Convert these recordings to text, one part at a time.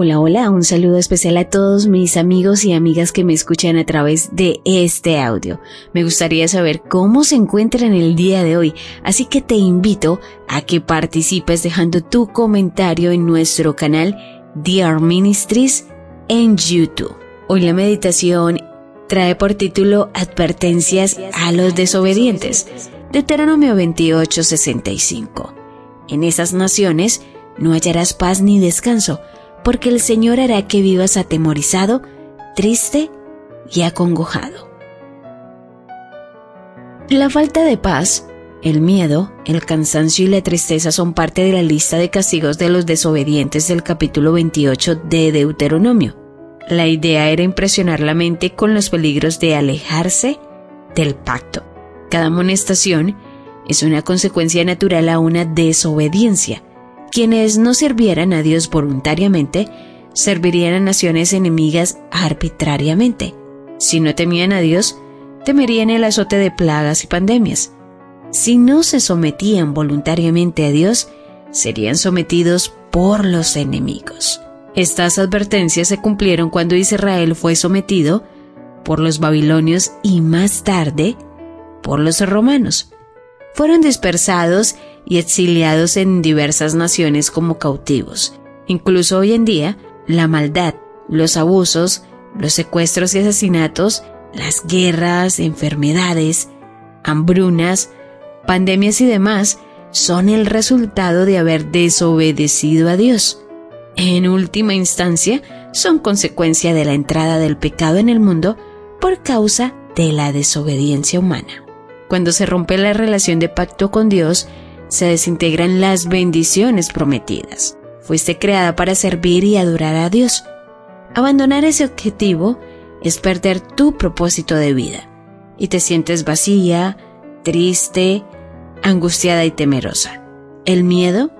Hola, hola, un saludo especial a todos mis amigos y amigas que me escuchan a través de este audio. Me gustaría saber cómo se encuentran el día de hoy, así que te invito a que participes dejando tu comentario en nuestro canal Dear Ministries en YouTube. Hoy la meditación trae por título Advertencias a los desobedientes, Deuteronomio 28:65. En esas naciones no hallarás paz ni descanso, porque el Señor hará que vivas atemorizado, triste y acongojado. La falta de paz, el miedo, el cansancio y la tristeza son parte de la lista de castigos de los desobedientes del capítulo 28 de Deuteronomio. La idea era impresionar la mente con los peligros de alejarse del pacto. Cada amonestación es una consecuencia natural a una desobediencia. Quienes no sirvieran a Dios voluntariamente, servirían a naciones enemigas arbitrariamente. Si no temían a Dios, temerían el azote de plagas y pandemias. Si no se sometían voluntariamente a Dios, serían sometidos por los enemigos. Estas advertencias se cumplieron cuando Israel fue sometido por los babilonios y más tarde por los romanos. Fueron dispersados y exiliados en diversas naciones como cautivos. Incluso hoy en día, la maldad, los abusos, los secuestros y asesinatos, las guerras, enfermedades, hambrunas, pandemias y demás son el resultado de haber desobedecido a Dios en última instancia, son consecuencia de la entrada del pecado en el mundo por causa de la desobediencia humana. Cuando se rompe la relación de pacto con Dios, se desintegran las bendiciones prometidas. Fuiste creada para servir y adorar a Dios. Abandonar ese objetivo es perder tu propósito de vida y te sientes vacía, triste, angustiada y temerosa. El miedo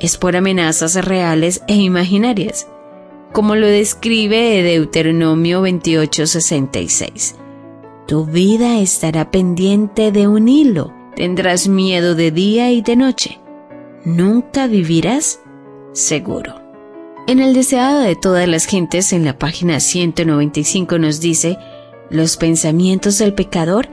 es por amenazas reales e imaginarias, como lo describe Deuteronomio 28:66. Tu vida estará pendiente de un hilo, tendrás miedo de día y de noche. Nunca vivirás seguro. En el deseado de todas las gentes, en la página 195 nos dice, los pensamientos del pecador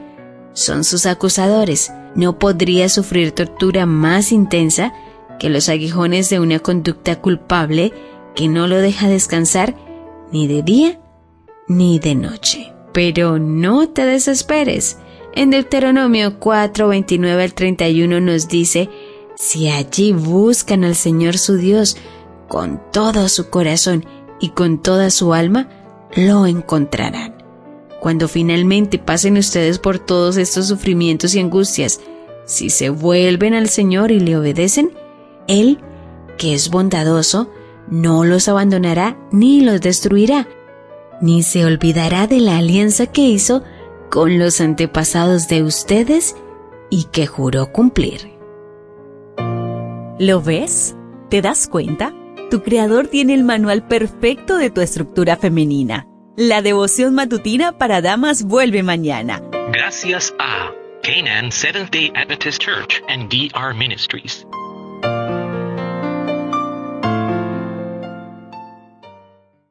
son sus acusadores. No podría sufrir tortura más intensa que los aguijones de una conducta culpable que no lo deja descansar ni de día ni de noche. Pero no te desesperes. En Deuteronomio 4, 29 al 31 nos dice, si allí buscan al Señor su Dios con todo su corazón y con toda su alma, lo encontrarán. Cuando finalmente pasen ustedes por todos estos sufrimientos y angustias, si se vuelven al Señor y le obedecen, él, que es bondadoso, no los abandonará ni los destruirá, ni se olvidará de la alianza que hizo con los antepasados de ustedes y que juró cumplir. ¿Lo ves? ¿Te das cuenta? Tu creador tiene el manual perfecto de tu estructura femenina. La devoción matutina para damas vuelve mañana. Gracias a Canaan Seventh Day Adventist Church and DR Ministries.